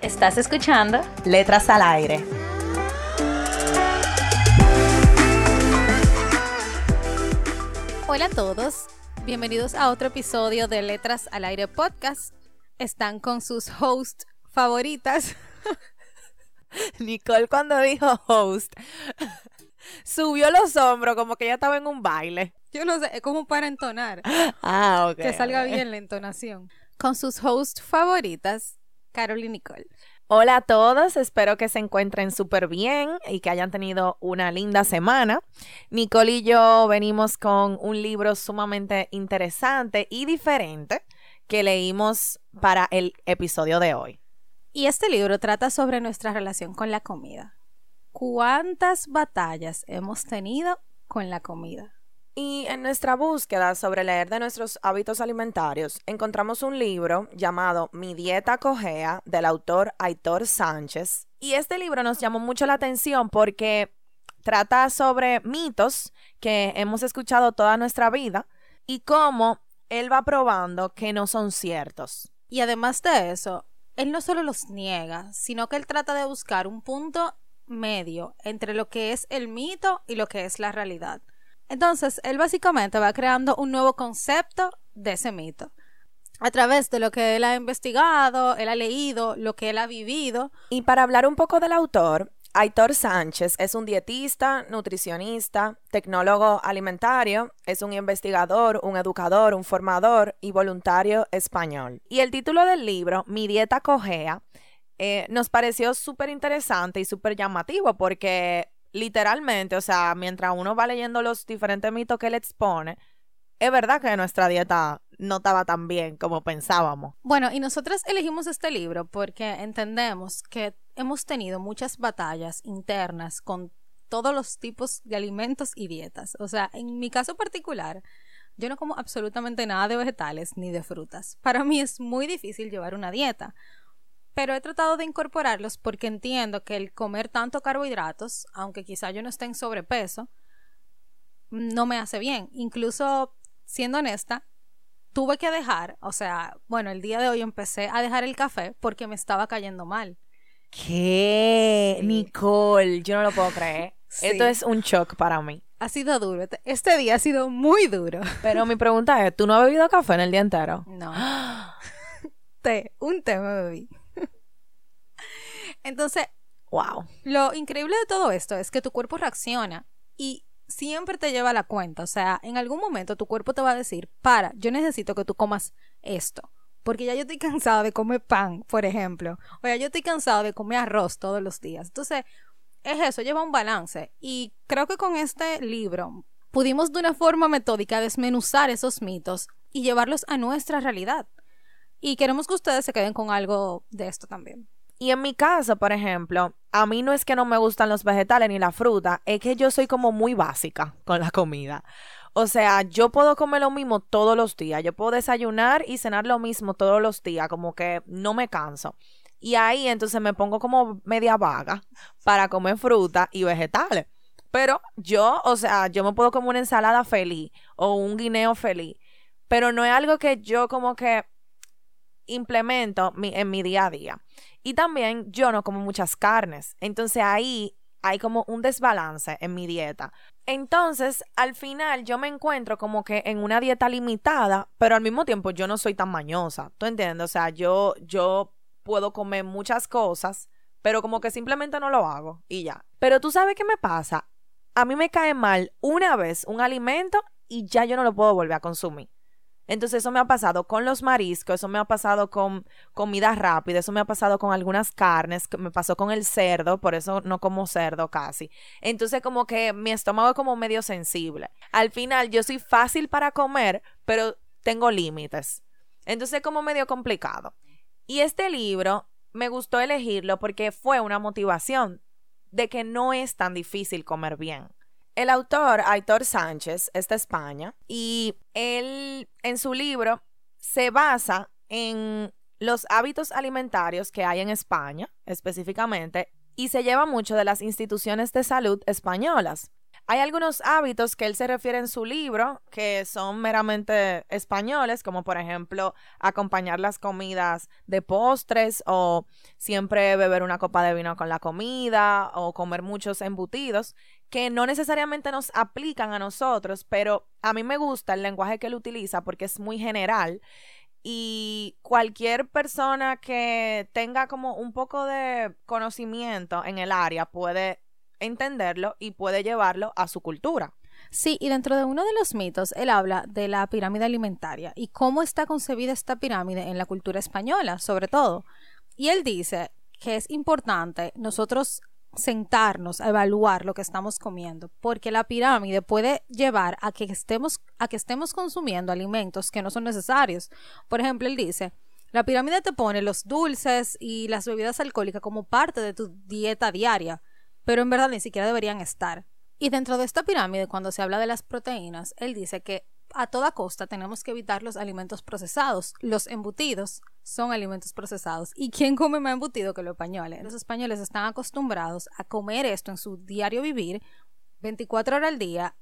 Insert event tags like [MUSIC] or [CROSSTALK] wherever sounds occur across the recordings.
Estás escuchando Letras al Aire. Hola a todos, bienvenidos a otro episodio de Letras al Aire Podcast. Están con sus hosts favoritas. [LAUGHS] Nicole cuando dijo host, [LAUGHS] subió los hombros como que ya estaba en un baile. Yo no sé, es como para entonar. [LAUGHS] Ah, ok. Que salga bien la entonación. Con sus hosts favoritas, Carol y Nicole. Hola a todos, espero que se encuentren súper bien y que hayan tenido una linda semana. Nicole y yo venimos con un libro sumamente interesante y diferente que leímos para el episodio de hoy. Y este libro trata sobre nuestra relación con la comida. ¿Cuántas batallas hemos tenido con la comida? Y en nuestra búsqueda sobre leer de nuestros hábitos alimentarios, encontramos un libro llamado Mi dieta cojea del autor Aitor Sánchez. Y este libro nos llamó mucho la atención porque trata sobre mitos que hemos escuchado toda nuestra vida y cómo él va probando que no son ciertos. Y además de eso, él no solo los niega, sino que él trata de buscar un punto medio entre lo que es el mito y lo que es la realidad. Entonces, él básicamente va creando un nuevo concepto de ese mito. A través de lo que él ha investigado, él ha leído, lo que él ha vivido. Y para hablar un poco del autor, Aitor Sánchez es un dietista, nutricionista, tecnólogo alimentario, es un investigador, un educador, un formador y voluntario español. Y el título del libro, Mi dieta cojea, eh, nos pareció súper interesante y súper llamativo porque literalmente, o sea, mientras uno va leyendo los diferentes mitos que él expone, es verdad que nuestra dieta no estaba tan bien como pensábamos. Bueno, y nosotros elegimos este libro porque entendemos que hemos tenido muchas batallas internas con todos los tipos de alimentos y dietas. O sea, en mi caso particular, yo no como absolutamente nada de vegetales ni de frutas. Para mí es muy difícil llevar una dieta pero he tratado de incorporarlos porque entiendo que el comer tanto carbohidratos, aunque quizá yo no esté en sobrepeso, no me hace bien. Incluso, siendo honesta, tuve que dejar, o sea, bueno, el día de hoy empecé a dejar el café porque me estaba cayendo mal. ¿Qué? Nicole, yo no lo puedo creer. [LAUGHS] Esto es un shock para mí. Ha sido duro. Este, este día ha sido muy duro. Pero mi pregunta es, ¿tú no has bebido café en el día entero? No. [GASPS] té, un té me bebí. Entonces, wow. Lo increíble de todo esto es que tu cuerpo reacciona y siempre te lleva a la cuenta. O sea, en algún momento tu cuerpo te va a decir, para, yo necesito que tú comas esto. Porque ya yo estoy [LAUGHS] cansado de comer pan, por ejemplo. O ya yo estoy cansado de comer arroz todos los días. Entonces, es eso, lleva un balance. Y creo que con este libro pudimos de una forma metódica desmenuzar esos mitos y llevarlos a nuestra realidad. Y queremos que ustedes se queden con algo de esto también. Y en mi caso, por ejemplo, a mí no es que no me gustan los vegetales ni la fruta, es que yo soy como muy básica con la comida. O sea, yo puedo comer lo mismo todos los días, yo puedo desayunar y cenar lo mismo todos los días, como que no me canso. Y ahí entonces me pongo como media vaga para comer fruta y vegetales. Pero yo, o sea, yo me puedo comer una ensalada feliz o un guineo feliz. Pero no es algo que yo como que implemento en mi día a día. Y también yo no como muchas carnes. Entonces ahí hay como un desbalance en mi dieta. Entonces, al final yo me encuentro como que en una dieta limitada, pero al mismo tiempo yo no soy tan mañosa. ¿Tú entiendes? O sea, yo, yo puedo comer muchas cosas, pero como que simplemente no lo hago y ya. Pero tú sabes qué me pasa? A mí me cae mal una vez un alimento y ya yo no lo puedo volver a consumir. Entonces eso me ha pasado con los mariscos, eso me ha pasado con comida rápida, eso me ha pasado con algunas carnes, me pasó con el cerdo, por eso no como cerdo casi. Entonces como que mi estómago es como medio sensible. Al final yo soy fácil para comer, pero tengo límites. Entonces es como medio complicado. Y este libro me gustó elegirlo porque fue una motivación de que no es tan difícil comer bien. El autor, Aitor Sánchez, es de España y él en su libro se basa en los hábitos alimentarios que hay en España específicamente y se lleva mucho de las instituciones de salud españolas. Hay algunos hábitos que él se refiere en su libro que son meramente españoles, como por ejemplo acompañar las comidas de postres o siempre beber una copa de vino con la comida o comer muchos embutidos, que no necesariamente nos aplican a nosotros, pero a mí me gusta el lenguaje que él utiliza porque es muy general y cualquier persona que tenga como un poco de conocimiento en el área puede entenderlo y puede llevarlo a su cultura. Sí, y dentro de uno de los mitos, él habla de la pirámide alimentaria y cómo está concebida esta pirámide en la cultura española, sobre todo. Y él dice que es importante nosotros sentarnos a evaluar lo que estamos comiendo, porque la pirámide puede llevar a que estemos a que estemos consumiendo alimentos que no son necesarios. Por ejemplo, él dice, la pirámide te pone los dulces y las bebidas alcohólicas como parte de tu dieta diaria, pero en verdad ni siquiera deberían estar. Y dentro de esta pirámide, cuando se habla de las proteínas, él dice que a toda costa tenemos que evitar los alimentos procesados. Los embutidos son alimentos procesados. ¿Y quién come más embutido que los españoles? Los españoles están acostumbrados a comer esto en su diario vivir 24 horas al día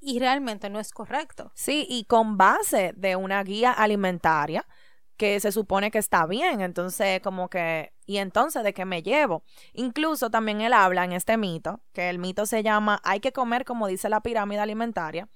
y realmente no es correcto. Sí, y con base de una guía alimentaria que se supone que está bien, entonces como que, y entonces de qué me llevo. Incluso también él habla en este mito, que el mito se llama hay que comer como dice la pirámide alimentaria,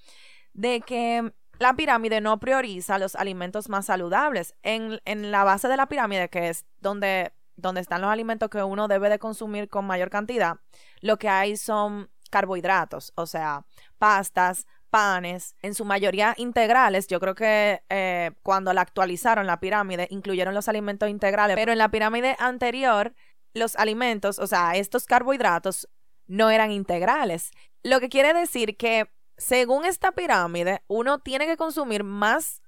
de que la pirámide no prioriza los alimentos más saludables. En, en la base de la pirámide, que es donde, donde están los alimentos que uno debe de consumir con mayor cantidad, lo que hay son carbohidratos, o sea, pastas, panes, en su mayoría integrales. Yo creo que eh, cuando la actualizaron la pirámide, incluyeron los alimentos integrales, pero en la pirámide anterior, los alimentos, o sea, estos carbohidratos no eran integrales. Lo que quiere decir que, según esta pirámide, uno tiene que consumir más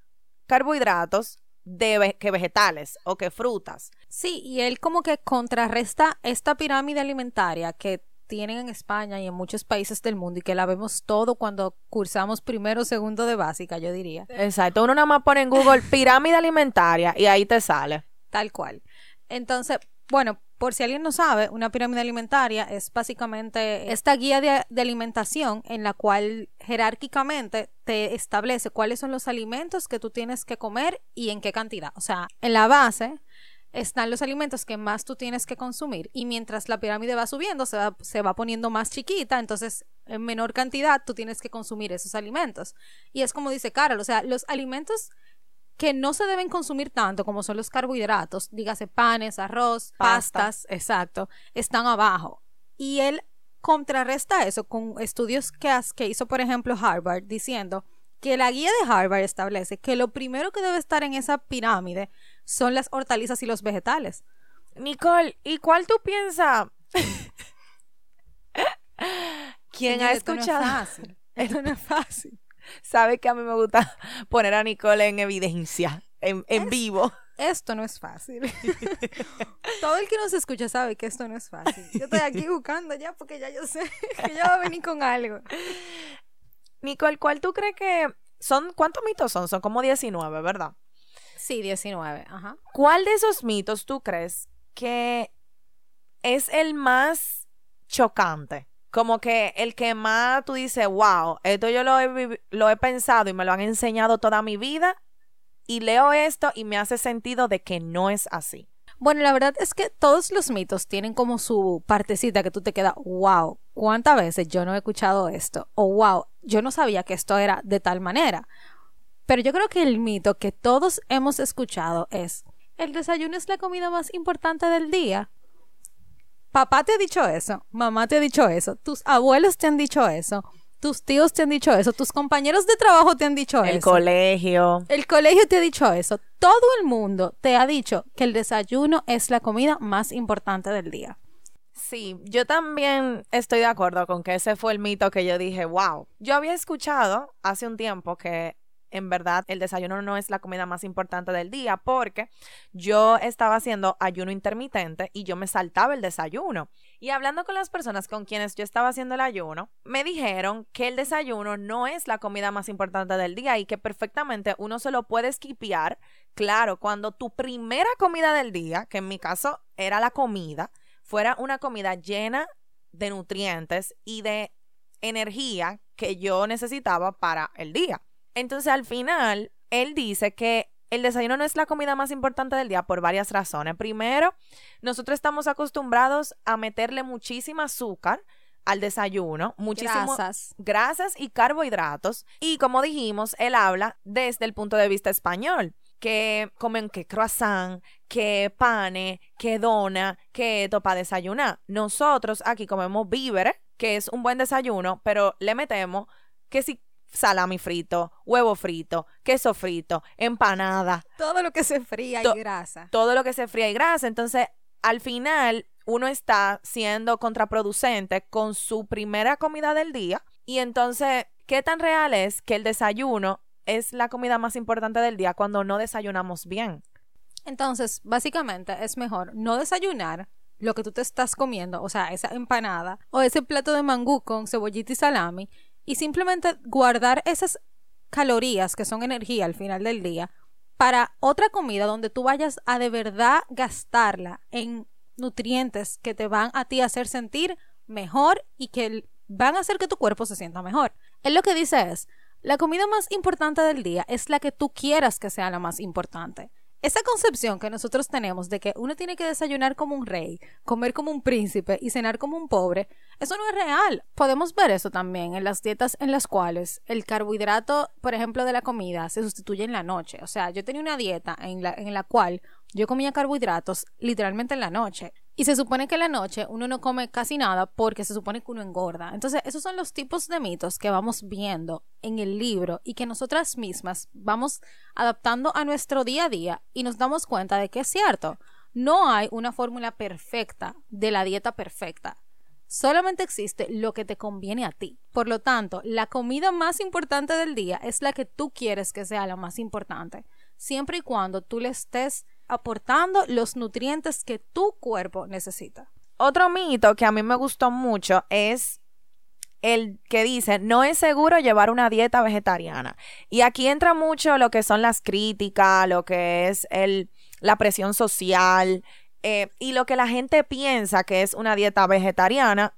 carbohidratos de que vegetales o que frutas. Sí, y él como que contrarresta esta pirámide alimentaria que tienen en España y en muchos países del mundo y que la vemos todo cuando cursamos primero o segundo de básica, yo diría. Exacto, uno nada más pone en Google pirámide alimentaria y ahí te sale. Tal cual. Entonces, bueno, por si alguien no sabe, una pirámide alimentaria es básicamente esta guía de, alimentación en la cual jerárquicamente te establece cuáles son los alimentos que tú tienes que comer y en qué cantidad. O sea, en la base están los alimentos que más tú tienes que consumir y mientras la pirámide va subiendo se va, se va poniendo más chiquita, entonces en menor cantidad tú tienes que consumir esos alimentos. Y es como dice Carol, o sea, los alimentos que no se deben consumir tanto como son los carbohidratos, dígase panes, arroz, pastas, exacto, están abajo. Y él contrarresta eso con estudios que, que hizo, por ejemplo, Harvard, diciendo que la guía de Harvard establece que lo primero que debe estar en esa pirámide son las hortalizas y los vegetales. Nicole, ¿y cuál tú piensas? [LAUGHS] ¿Quién ha escuchado? Esto no es fácil. Esto no es fácil. Sabe que a mí me gusta [LAUGHS] poner a Nicole en evidencia, en, en vivo. Esto no es fácil. [LAUGHS] Todo el que nos escucha sabe que esto no es fácil. Yo estoy aquí [LAUGHS] buscando ya porque ya yo sé que ya va a venir con algo. Nicole, ¿cuál tú crees que son? ¿Cuántos mitos son? Son como 19, ¿verdad? Sí, 19, ajá. ¿Cuál de esos mitos tú crees que es el más chocante? Como que el que más tú dices, wow, esto yo lo he, pensado y me lo han enseñado toda mi vida y leo esto y me hace sentido de que no es así. Bueno, la verdad es que todos los mitos tienen como su partecita que tú te quedas, wow, ¿cuántas veces yo no he escuchado esto? O wow, yo no sabía que esto era de tal manera. Pero yo creo que el mito que todos hemos escuchado es, el desayuno es la comida más importante del día. Papá te ha dicho eso, mamá te ha dicho eso, tus abuelos te han dicho eso, tus tíos te han dicho eso, tus compañeros de trabajo te han dicho el eso. El colegio. El colegio te ha dicho eso. Todo el mundo te ha dicho que el desayuno es la comida más importante del día. Sí, yo también estoy de acuerdo con que ese fue el mito que yo dije, wow. Yo había escuchado hace un tiempo que en verdad el desayuno no es la comida más importante del día porque yo estaba haciendo ayuno intermitente y yo me saltaba el desayuno. Y hablando con las personas con quienes yo estaba haciendo el ayuno, me dijeron que el desayuno no es la comida más importante del día y que perfectamente uno se lo puede esquipear. Claro, cuando tu primera comida del día, que en mi caso era la comida, fuera una comida llena de nutrientes y de energía que yo necesitaba para el día. Entonces al final, él dice que el desayuno no es la comida más importante del día por varias razones. Primero, nosotros estamos acostumbrados a meterle muchísima azúcar al desayuno, muchísimas Grasas. grasas y carbohidratos. Y como dijimos, él habla desde el punto de vista español que comen que croissant, que pane, que dona, que esto para desayunar. Nosotros aquí comemos víveres, que es un buen desayuno, pero le metemos que si salami frito, huevo frito, queso frito, empanada, Todo lo que se fría To- y grasa. todo lo que se fría y grasa. Entonces, al final, uno está siendo contraproducente con su primera comida del día. Y entonces, ¿qué tan real es que el desayuno es la comida más importante del día cuando no desayunamos bien? Entonces, básicamente es mejor no desayunar lo que tú te estás comiendo, o sea, esa empanada o ese plato de mangú con cebollita y salami, y simplemente guardar esas calorías que son energía al final del día para otra comida donde tú vayas a de verdad gastarla en nutrientes que te van a ti a hacer sentir mejor y que van a hacer que tu cuerpo se sienta mejor. Él lo que dice es, la comida más importante del día es la que tú quieras que sea la más importante. Esa concepción que nosotros tenemos de que uno tiene que desayunar como un rey, comer como un príncipe y cenar como un pobre, eso no es real. Podemos ver eso también en las dietas en las cuales el carbohidrato, por ejemplo, de la comida se sustituye en la noche. O sea, yo tenía una dieta en la, en la cual yo comía carbohidratos literalmente en la noche. Y se supone que en la noche uno no come casi nada porque se supone que uno engorda. Entonces, esos son los tipos de mitos que vamos viendo en el libro y que nosotras mismas vamos adaptando a nuestro día a día y nos damos cuenta de que es cierto. No hay una fórmula perfecta de la dieta perfecta. Solamente existe lo que te conviene a ti. Por lo tanto, la comida más importante del día es la que tú quieres que sea la más importante, siempre y cuando tú le estés aportando los nutrientes que tu cuerpo necesita. Otro mito que a mí me gustó mucho es el que dice, no es seguro llevar una dieta vegetariana. Y aquí entra mucho lo que son las críticas, lo que es el, la presión social eh, y lo que la gente piensa que es una dieta vegetariana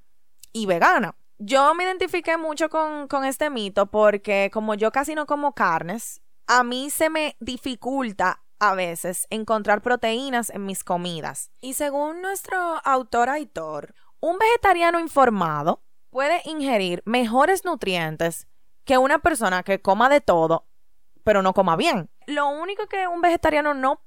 y vegana. Yo me identifiqué mucho con, con este mito porque como yo casi no como carnes, a mí se me dificulta a veces encontrar proteínas en mis comidas. Y según nuestro autor Aitor, un vegetariano informado puede ingerir mejores nutrientes que una persona que coma de todo, pero no coma bien. Lo único que un vegetariano no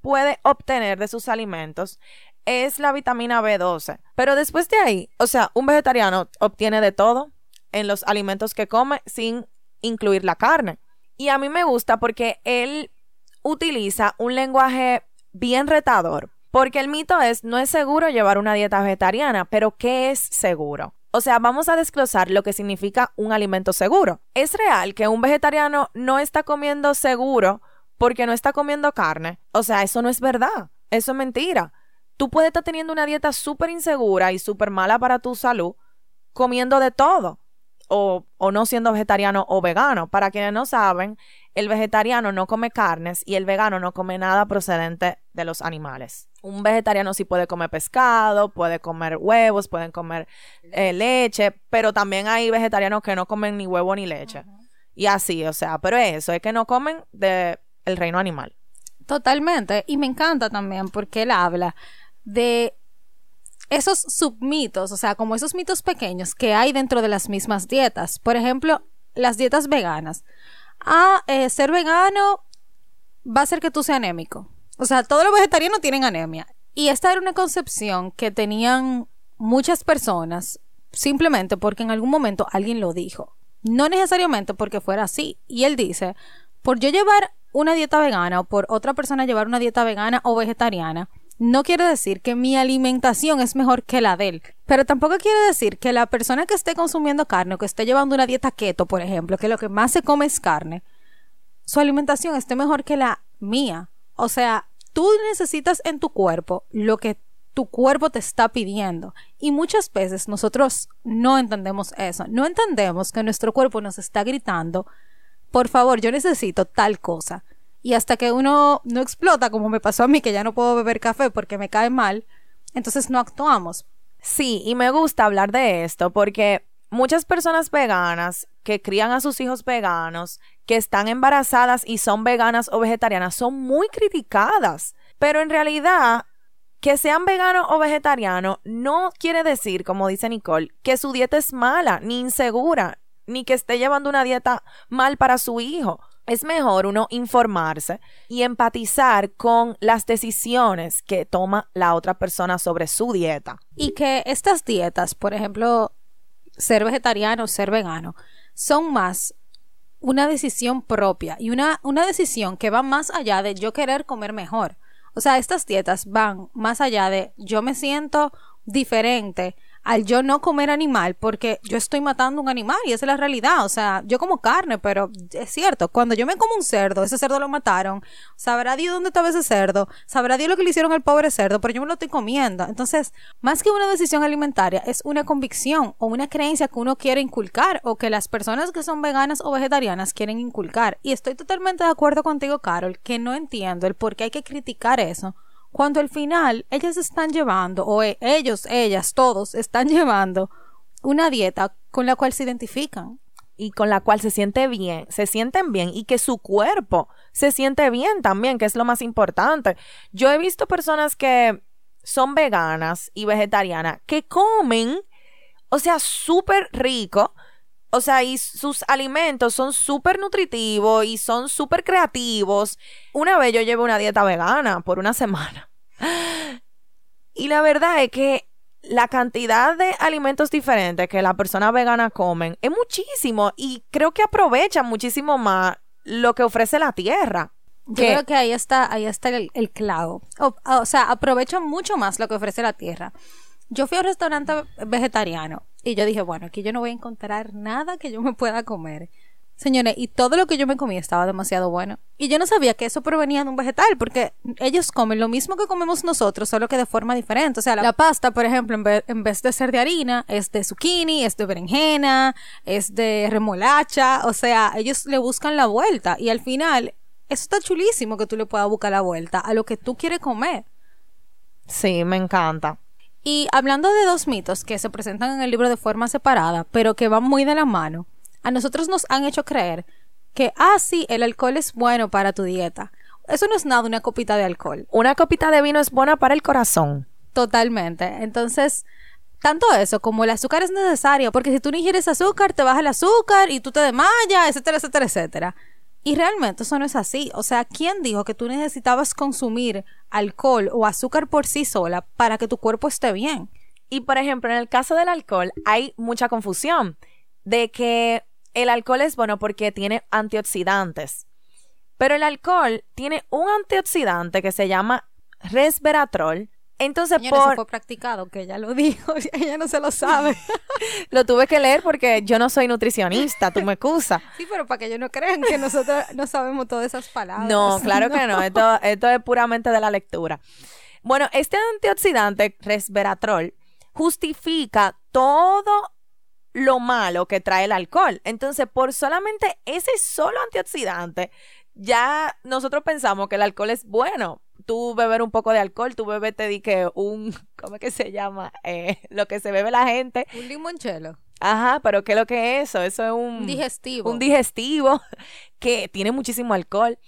puede obtener de sus alimentos es la vitamina B12. Pero después de ahí, o sea, un vegetariano obtiene de todo en los alimentos que come sin incluir la carne. Y a mí me gusta porque él utiliza un lenguaje bien retador. Porque el mito es, no es seguro llevar una dieta vegetariana, pero ¿qué es seguro? O sea, vamos a desglosar lo que significa un alimento seguro. Es real que un vegetariano no está comiendo seguro porque no está comiendo carne. O sea, eso no es verdad. Eso es mentira. Tú puedes estar teniendo una dieta súper insegura y súper mala para tu salud comiendo de todo. O, o no siendo vegetariano o vegano. Para quienes no saben, el vegetariano no come carnes y el vegano no come nada procedente de los animales. Un vegetariano sí puede comer pescado, puede comer huevos, pueden comer eh, leche, pero también hay vegetarianos que no comen ni huevo ni leche. Y así, o sea, pero eso es que no comen de el reino animal. Totalmente. Y me encanta también porque él habla de esos submitos, o sea, como esos mitos pequeños que hay dentro de las mismas dietas. Por ejemplo, las dietas veganas. Ah, ser vegano va a hacer que tú seas anémico. O sea, todos los vegetarianos tienen anemia. Y esta era una concepción que tenían muchas personas simplemente porque en algún momento alguien lo dijo. No necesariamente porque fuera así. Y él dice, por yo llevar una dieta vegana o por otra persona llevar una dieta vegana o vegetariana, no quiere decir que mi alimentación es mejor que la de él. Pero tampoco quiere decir que la persona que esté consumiendo carne o que esté llevando una dieta keto, por ejemplo, que lo que más se come es carne, su alimentación esté mejor que la mía. O sea, tú necesitas en tu cuerpo lo que tu cuerpo te está pidiendo. Y muchas veces nosotros no entendemos eso. No entendemos que nuestro cuerpo nos está gritando, por favor, yo necesito tal cosa. Y hasta que uno no explota, como me pasó a mí, que ya no puedo beber café porque me cae mal, entonces no actuamos. Sí, y me gusta hablar de esto porque muchas personas veganas que crían a sus hijos veganos, que están embarazadas y son veganas o vegetarianas, son muy criticadas. Pero en realidad, que sean veganos o vegetarianos no quiere decir, como dice Nicole, que su dieta es mala, ni insegura, ni que esté llevando una dieta mal para su hijo. Es mejor uno informarse y empatizar con las decisiones que toma la otra persona sobre su dieta. Y que estas dietas, por ejemplo, ser vegetariano ser vegano, son más una decisión propia y una, una decisión que va más allá de yo querer comer mejor. O sea, estas dietas van más allá de yo me siento diferente al yo no comer animal porque yo estoy matando un animal y esa es la realidad. O sea, yo como carne, pero es cierto, cuando yo me como un cerdo, ese cerdo lo mataron, sabrá Dios dónde estaba ese cerdo, sabrá Dios lo que le hicieron al pobre cerdo, pero yo me lo estoy comiendo. Entonces, más que una decisión alimentaria, es una convicción o una creencia que uno quiere inculcar o que las personas que son veganas o vegetarianas quieren inculcar. Y estoy totalmente de acuerdo contigo, Carol, que no entiendo el por qué hay que criticar eso cuando al final ellas están llevando, o e, ellos, ellas, todos están [LAUGHS] llevando una dieta con la cual se identifican. Y con la cual se siente bien, se sienten bien y que su cuerpo se siente bien también, que es lo más importante. Yo he visto personas que son veganas y vegetarianas que comen, o sea, súper rico, o sea, y sus alimentos son súper nutritivos y son súper creativos. Una vez yo llevé una dieta vegana por una semana. Y la verdad es que la cantidad de alimentos diferentes que la persona vegana comen es muchísimo y creo que aprovechan muchísimo más lo que ofrece la tierra. Yo creo que ahí está, ahí está el, clavo. O, o, sea, aprovechan mucho más lo que ofrece la tierra. Yo fui a un restaurante vegetariano y yo dije, bueno, aquí yo no voy a encontrar nada que yo me pueda comer. Señores, y todo lo que yo me comí estaba demasiado bueno. Y yo no sabía que eso provenía de un vegetal, porque ellos comen lo mismo que comemos nosotros, solo que de forma diferente. O sea, la, pasta, por ejemplo, en vez, en vez, de ser de harina, es de zucchini, es de berenjena, es de remolacha. O sea, ellos le buscan la vuelta. Y al final, eso está chulísimo que tú le puedas buscar la vuelta a lo que tú quieres comer. Sí, me encanta. Y hablando de dos mitos que se presentan en el libro de forma separada, pero que van muy de la mano a nosotros nos han hecho creer que, ah, sí, el alcohol es bueno para tu dieta. Eso no es nada una copita de alcohol. Una copita de vino es buena para el corazón. Totalmente. Entonces, tanto eso como el azúcar es necesario, porque si tú no ingieres azúcar, te baja el azúcar y tú te desmayas, etcétera, etcétera, etcétera. Y realmente eso no es así. O sea, ¿quién dijo que tú necesitabas consumir alcohol o azúcar por sí sola para que tu cuerpo esté bien? Y por ejemplo, en el caso del alcohol hay mucha confusión de que el alcohol es bueno porque tiene antioxidantes. Pero el alcohol tiene un antioxidante que se llama resveratrol. Entonces, por... fue practicado, que ella lo [LAUGHS] dijo, ella no se lo sabe. [LAUGHS] lo tuve que leer porque yo no soy nutricionista, tú me excusas. Sí, pero para que ellos no crean que nosotros no sabemos todas esas palabras. No, [LAUGHS] claro que no, esto, esto es puramente de la lectura. Bueno, este antioxidante, resveratrol, justifica todo lo malo que trae el alcohol. Entonces, por solamente ese solo antioxidante, ya nosotros pensamos que el alcohol es bueno. Tú beber un poco de alcohol, tú bebes, te di que un, [LAUGHS] ¿cómo es que se llama? Eh, lo que se bebe la gente. Un limonchelo. Ajá, pero ¿qué es lo que es eso? Eso es un... Digestivo. Un digestivo [LAUGHS] que tiene muchísimo alcohol.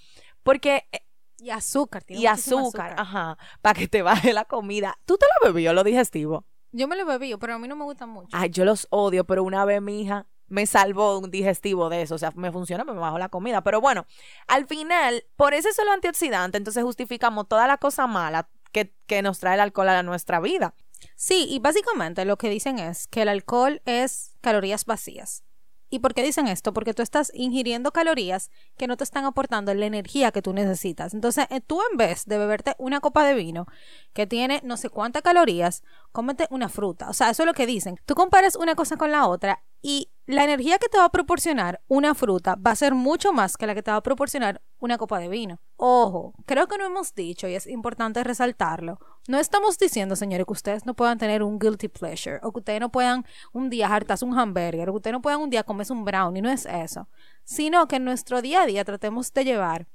Porque... Eh, y azúcar. Tiene y azúcar, ajá, para que te baje la comida. ¿Tú te lo bebió, lo digestivo? Yo me lo bebí, pero a mí no me gusta mucho. Ay, yo los odio, pero una vez mi hija me salvó un digestivo de eso. O sea, me funciona, me bajó la comida. Pero bueno, al final, por ese solo antioxidante, entonces justificamos toda la cosa mala que, que nos trae el alcohol a nuestra vida. Sí, y básicamente lo que dicen es que el alcohol es calorías vacías. ¿Y por qué dicen esto? Porque tú estás ingiriendo calorías que no te están aportando la energía que tú necesitas. Entonces, eh, tú en vez de beberte una copa de vino que tiene no sé cuántas calorías, cómete una fruta. O sea, eso es lo que dicen. Tú comparas una cosa con la otra Y la energía que te va a proporcionar una fruta va a ser mucho más que la que te va a proporcionar una copa de vino. Ojo, creo que no hemos dicho y es importante resaltarlo. No estamos diciendo, señores, que ustedes no puedan tener un guilty pleasure o que ustedes no puedan un día hartarse un hamburger o que ustedes no puedan un día comerse un brownie, no es eso. Sino que en nuestro día a día tratemos de llevar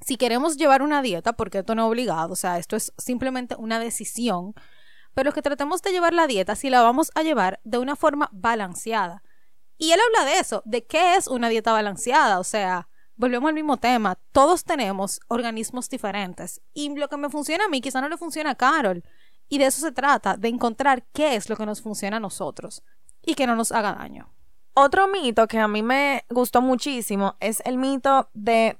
si queremos llevar una dieta, porque esto no es obligado, o sea, esto es simplemente una decisión, pero que tratemos de llevar la dieta si la vamos a llevar de una forma balanceada. Y él habla de eso, de qué es una dieta balanceada, o sea, volvemos al mismo tema, todos tenemos organismos diferentes y lo que me funciona a mí quizá no le funciona a Carol. Y de eso se trata, de encontrar qué es lo que nos funciona a nosotros y que no nos haga daño. Otro mito que a mí me gustó muchísimo es el mito de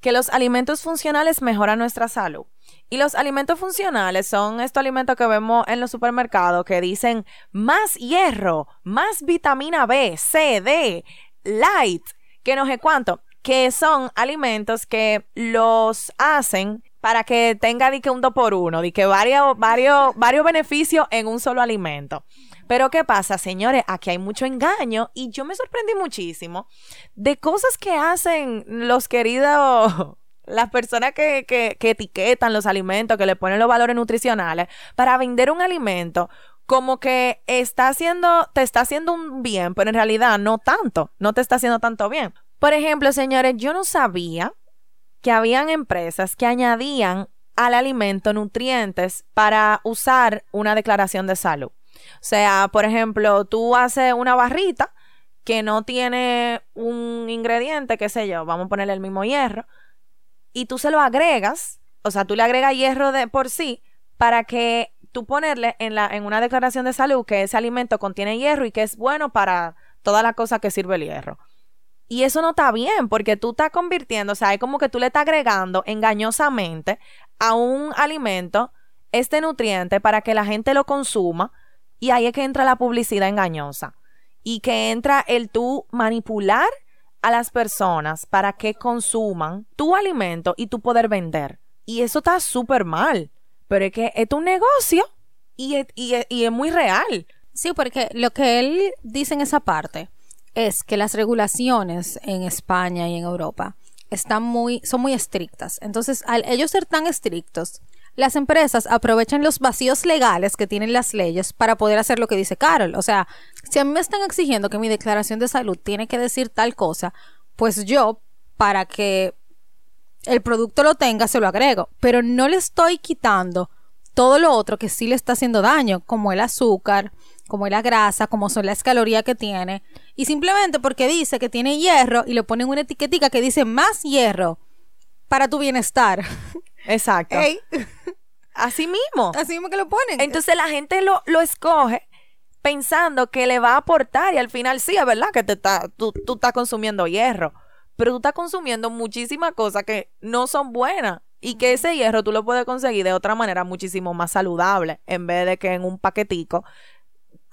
que los alimentos funcionales mejoran nuestra salud. Y los alimentos funcionales son estos alimentos que vemos en los supermercados que dicen más hierro, más vitamina B, C, D, light, que no sé cuánto, que son alimentos que los hacen para que tenga que un 2 por uno, de que varios, varios, varios beneficios en un solo alimento. Pero ¿qué pasa, señores? Aquí hay mucho engaño y yo me sorprendí muchísimo de cosas que hacen los queridos las personas que, que, que, etiquetan los alimentos, que le ponen los valores nutricionales, para vender un alimento como que está haciendo, te está haciendo un bien, pero en realidad no tanto, no te está haciendo tanto bien. Por ejemplo, señores, yo no sabía que habían empresas que añadían al alimento nutrientes para usar una declaración de salud. O sea, por ejemplo, tú haces una barrita que no tiene un ingrediente, qué sé yo, vamos a ponerle el mismo hierro, y tú se lo agregas, o sea, tú le agregas hierro de por sí para que tú ponerle en, la, en una declaración de salud que ese alimento contiene hierro y que es bueno para toda la cosa que sirve el hierro. Y eso no está bien porque tú estás convirtiendo, o sea, es como que tú le estás agregando engañosamente a un alimento este nutriente para que la gente lo consuma y ahí es que entra la publicidad engañosa y que entra el tú manipular a las personas para que consuman tu alimento y tú poder vender. Y eso está súper mal, pero es que es un negocio y es, y, y es muy real. Sí, porque lo que él dice en esa parte es que las regulaciones en España y en Europa están muy, son muy estrictas. Entonces, al ellos ser tan estrictos, las empresas aprovechan los vacíos legales que tienen las leyes para poder hacer lo que dice Carol. O sea, si a mí me están exigiendo que mi declaración de salud tiene que decir tal cosa, pues yo, para que el producto lo tenga, se lo agrego. Pero no le estoy quitando todo lo otro que sí le está haciendo daño, como el azúcar, como la grasa, como son las calorías que tiene. Y simplemente porque dice que tiene hierro y le ponen una etiquetica que dice más hierro para tu bienestar. [LAUGHS] Exacto. Así mismo. Así mismo que lo ponen. Entonces la gente lo, lo escoge pensando que le va a aportar y al final sí, es verdad que te está, tú, tú estás consumiendo hierro, pero tú estás consumiendo muchísimas cosas que no son buenas y que ese hierro tú lo puedes conseguir de otra manera muchísimo más saludable en vez de que en un paquetico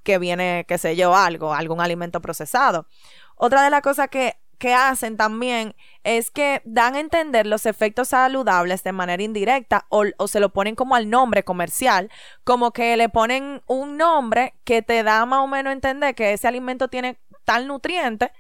que viene, qué sé yo, algo, algún alimento procesado. Otra de las cosas que que hacen también es que dan a entender los efectos saludables de manera indirecta o, se lo ponen como al nombre comercial, como que le ponen un nombre que te da más o menos a entender que ese alimento tiene tal nutriente.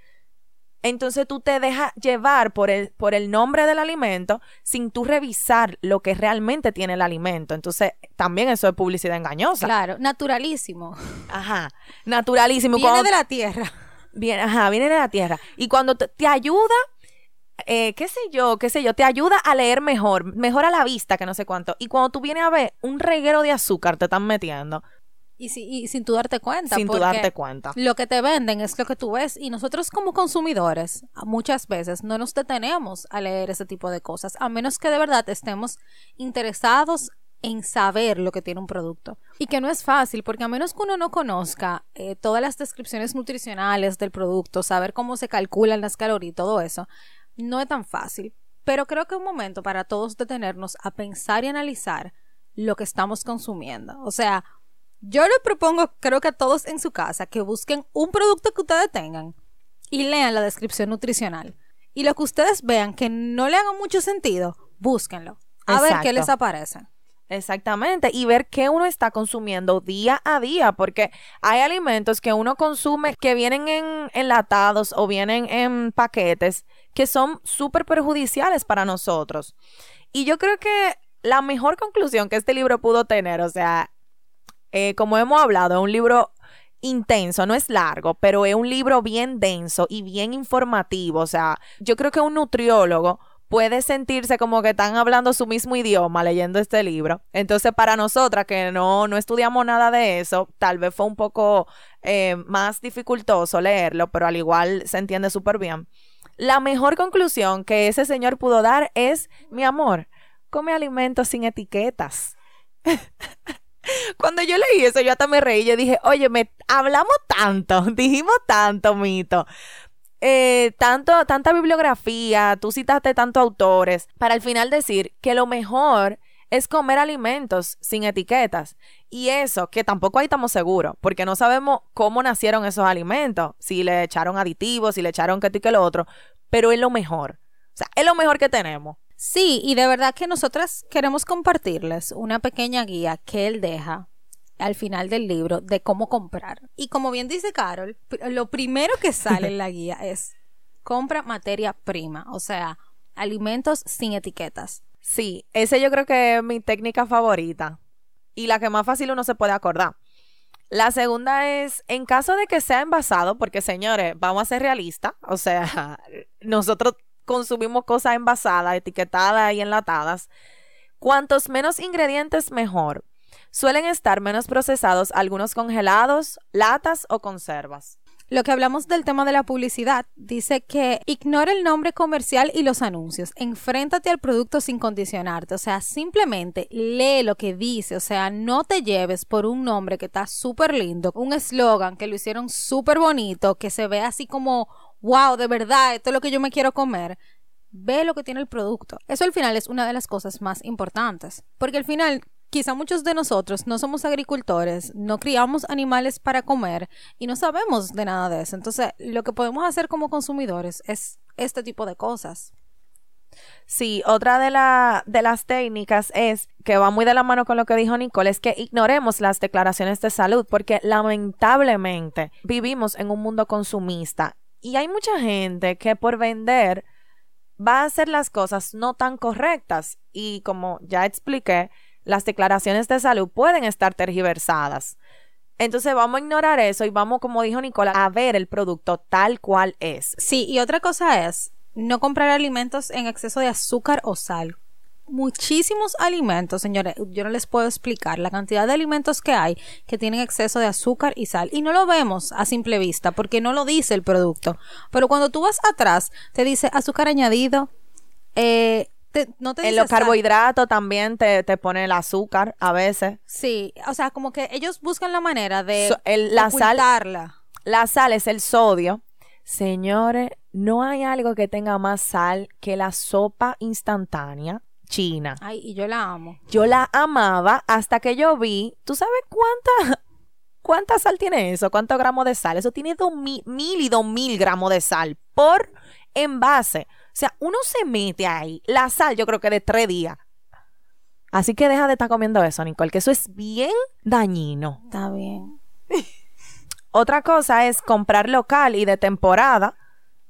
Entonces tú te dejas llevar por el, por el nombre del alimento sin tú revisar lo que realmente tiene el alimento. Entonces también eso es publicidad engañosa. Claro, naturalísimo. Ajá, naturalísimo. Viene de la tierra. Viene, ajá, viene de la tierra. Y cuando te, ayuda, eh, qué sé yo, qué sé yo, te ayuda a leer mejor, mejor a la vista, que no sé cuánto. Y cuando tú vienes a ver, un reguero de azúcar te están metiendo. Y, y sin tú darte cuenta. Sin tú darte cuenta. Lo que te venden es lo que tú ves. Y nosotros como consumidores, muchas veces no nos detenemos a leer ese tipo de cosas, a menos que de verdad estemos interesados en saber lo que tiene un producto. Y que no es fácil, porque a menos que uno no conozca eh, todas las descripciones nutricionales del producto, saber cómo se calculan las calorías y todo eso, no es tan fácil. Pero creo que es un momento para todos detenernos a pensar y analizar lo que estamos consumiendo. O sea, yo les propongo, creo que a todos en su casa, que busquen un producto que ustedes tengan y lean la descripción nutricional. Y lo que ustedes vean que no le haga mucho sentido, búsquenlo. A ver qué les aparece. Exactamente, y ver qué uno está consumiendo día a día, porque hay alimentos que uno consume que vienen en enlatados o vienen en paquetes que son súper perjudiciales para nosotros. Y yo creo que la mejor conclusión que este libro pudo tener, o sea, eh, como hemos hablado, es un libro intenso, no es largo, pero es un libro bien denso y bien informativo. O sea, yo creo que un nutriólogo puede sentirse como que están hablando su mismo idioma leyendo este libro. Entonces, para nosotras que no, no estudiamos nada de eso, tal vez fue un poco eh, más dificultoso leerlo, pero al igual se entiende súper bien. La mejor conclusión que ese señor pudo dar es, mi amor, come alimentos sin etiquetas. [LAUGHS] Cuando yo leí eso, yo hasta me reí. Yo dije, oye, me hablamos tanto, [LAUGHS] dijimos tanto, mito. Eh, tanto, tanta bibliografía, tú citaste tantos autores, para al final decir que lo mejor es comer alimentos sin etiquetas. Y eso, que tampoco ahí estamos seguros, porque no sabemos cómo nacieron esos alimentos, si le echaron aditivos, si le echaron que y que lo otro, pero es lo mejor. O sea, es lo mejor que tenemos. Sí, y de verdad que nosotras queremos compartirles una pequeña guía que él deja al final del libro de cómo comprar. Y como bien dice Carol, lo primero que sale en la [LAUGHS] guía es compra materia prima, o sea, alimentos sin etiquetas. Sí, ese yo creo que es mi técnica favorita y la que más fácil uno se puede acordar. La segunda es, en caso de que sea envasado, porque señores, vamos a ser realistas, o sea, [LAUGHS] nosotros consumimos cosas envasadas, etiquetadas y enlatadas, cuantos menos ingredientes mejor. Suelen estar menos procesados algunos congelados, latas o conservas. Lo que hablamos del tema de la publicidad dice que ignora el nombre comercial y los anuncios. Enfréntate al producto sin condicionarte. O sea, simplemente lee lo que dice. O sea, no te lleves por un nombre que está súper lindo, un eslogan que lo hicieron súper bonito, que se ve así como wow, de verdad, esto es lo que yo me quiero comer, ve lo que tiene el producto. Eso al final es una de las cosas más importantes, porque al final quizá muchos de nosotros no somos agricultores, no criamos animales para comer y no sabemos de nada de eso. Entonces, lo que podemos hacer como consumidores es este tipo de cosas. Sí, otra de, la, de las técnicas es, que va muy de la mano con lo que dijo Nicole, es que ignoremos las declaraciones de salud, porque lamentablemente vivimos en un mundo consumista y hay mucha gente que por vender va a hacer las cosas no tan correctas y como ya expliqué, las declaraciones de salud pueden estar tergiversadas. Entonces vamos a ignorar eso y vamos, como dijo Nicola, a ver el producto tal cual es. Sí, y otra cosa es no comprar alimentos en exceso de azúcar o sal muchísimos alimentos, señores. Yo no les puedo explicar la cantidad de alimentos que hay que tienen exceso de azúcar y sal. Y no lo vemos a simple vista porque no lo dice el producto. Pero cuando tú vas atrás, te dice azúcar añadido. Eh, no te en los carbohidratos también te, te, pone el azúcar a veces. Sí, o sea, como que ellos buscan la manera de la sal. La sal es el sodio. Señores, no hay algo que tenga más sal que la sopa instantánea China. Ay, y yo la amo. Yo la amaba hasta que yo vi, ¿tú sabes cuánta, cuánta sal tiene eso? ¿Cuántos gramos de sal? Eso tiene dos mil, y dos mil gramos de sal por envase. O sea, uno se mete ahí. La sal yo creo que de tres días. Así que deja de estar comiendo eso, Nicole, que eso es bien dañino. Está bien. [LAUGHS] Otra cosa es comprar local y de temporada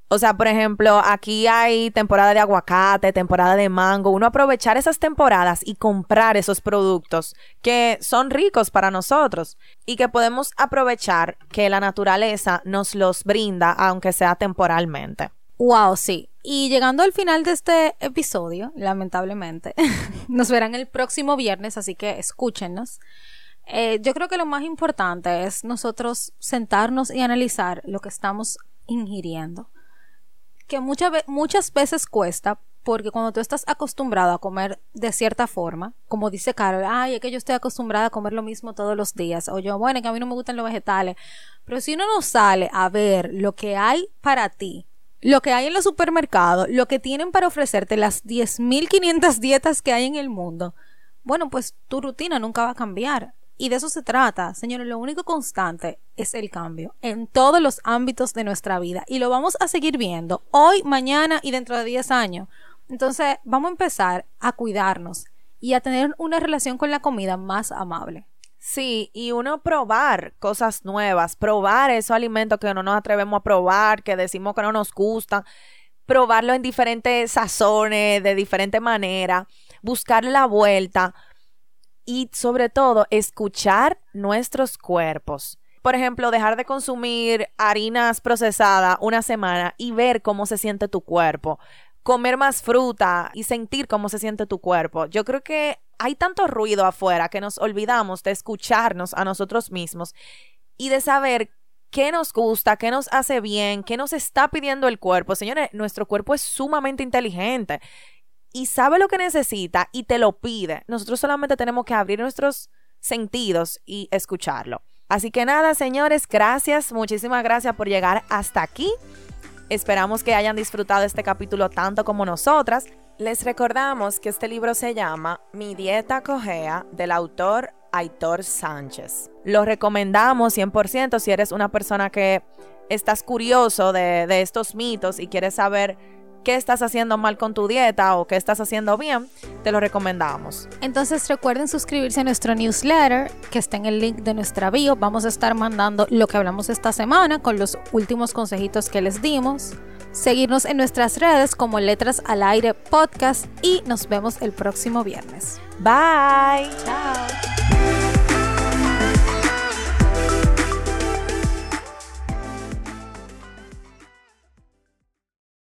o sea, por ejemplo, aquí hay temporada de aguacate, temporada de mango. Uno aprovechar esas temporadas y comprar esos productos que son ricos para nosotros y que podemos aprovechar que la naturaleza nos los brinda, aunque sea temporalmente. Wow, sí. Y llegando al final de este episodio, lamentablemente, [LAUGHS] nos verán el próximo viernes, así que escúchenos. Eh, yo creo que lo más importante es nosotros sentarnos y analizar lo que estamos ingiriendo que muchas, muchas veces cuesta porque cuando tú estás acostumbrado a comer de cierta forma, como dice Carol, ay, es que yo estoy acostumbrada a comer lo mismo todos los días, o yo, bueno, que a mí no me gustan los vegetales, pero si uno no sale a ver lo que hay para ti, lo que hay en los supermercados, lo que tienen para ofrecerte las 10.500 dietas que hay en el mundo, bueno, pues tu rutina nunca va a cambiar. Y de eso se trata, señores, lo único constante es el cambio en todos los ámbitos de nuestra vida y lo vamos a seguir viendo hoy, mañana y dentro de 10 años. Entonces, vamos a empezar a cuidarnos y a tener una relación con la comida más amable. Sí, y uno probar cosas nuevas, probar esos alimentos que no nos atrevemos a probar, que decimos que no nos gustan, probarlo en diferentes sazones, de diferente manera, buscar la vuelta y sobre todo escuchar nuestros cuerpos. Por ejemplo, dejar de consumir harinas procesadas una semana y ver cómo se siente tu cuerpo. Comer más fruta y sentir cómo se siente tu cuerpo. Yo creo que hay tanto ruido afuera que nos olvidamos de escucharnos a nosotros mismos y de saber qué nos gusta, qué nos hace bien, qué nos está pidiendo el cuerpo. Señores, nuestro cuerpo es sumamente inteligente y sabe lo que necesita y te lo pide. Nosotros solamente tenemos que abrir nuestros sentidos y escucharlo. Así que nada, señores, gracias, muchísimas gracias por llegar hasta aquí. Esperamos que hayan disfrutado este capítulo tanto como nosotras. Les recordamos que este libro se llama Mi dieta cojea del autor Aitor Sánchez. Lo recomendamos 100% si eres una persona que estás curioso de, de estos mitos y quieres saber qué estás haciendo mal con tu dieta o qué estás haciendo bien, te lo recomendamos. Entonces recuerden suscribirse a nuestro newsletter que está en el link de nuestra bio. Vamos a estar mandando lo que hablamos esta semana con los últimos consejitos que les dimos. Seguirnos en nuestras redes como Letras al Aire Podcast y nos vemos el próximo viernes. Bye. Chao.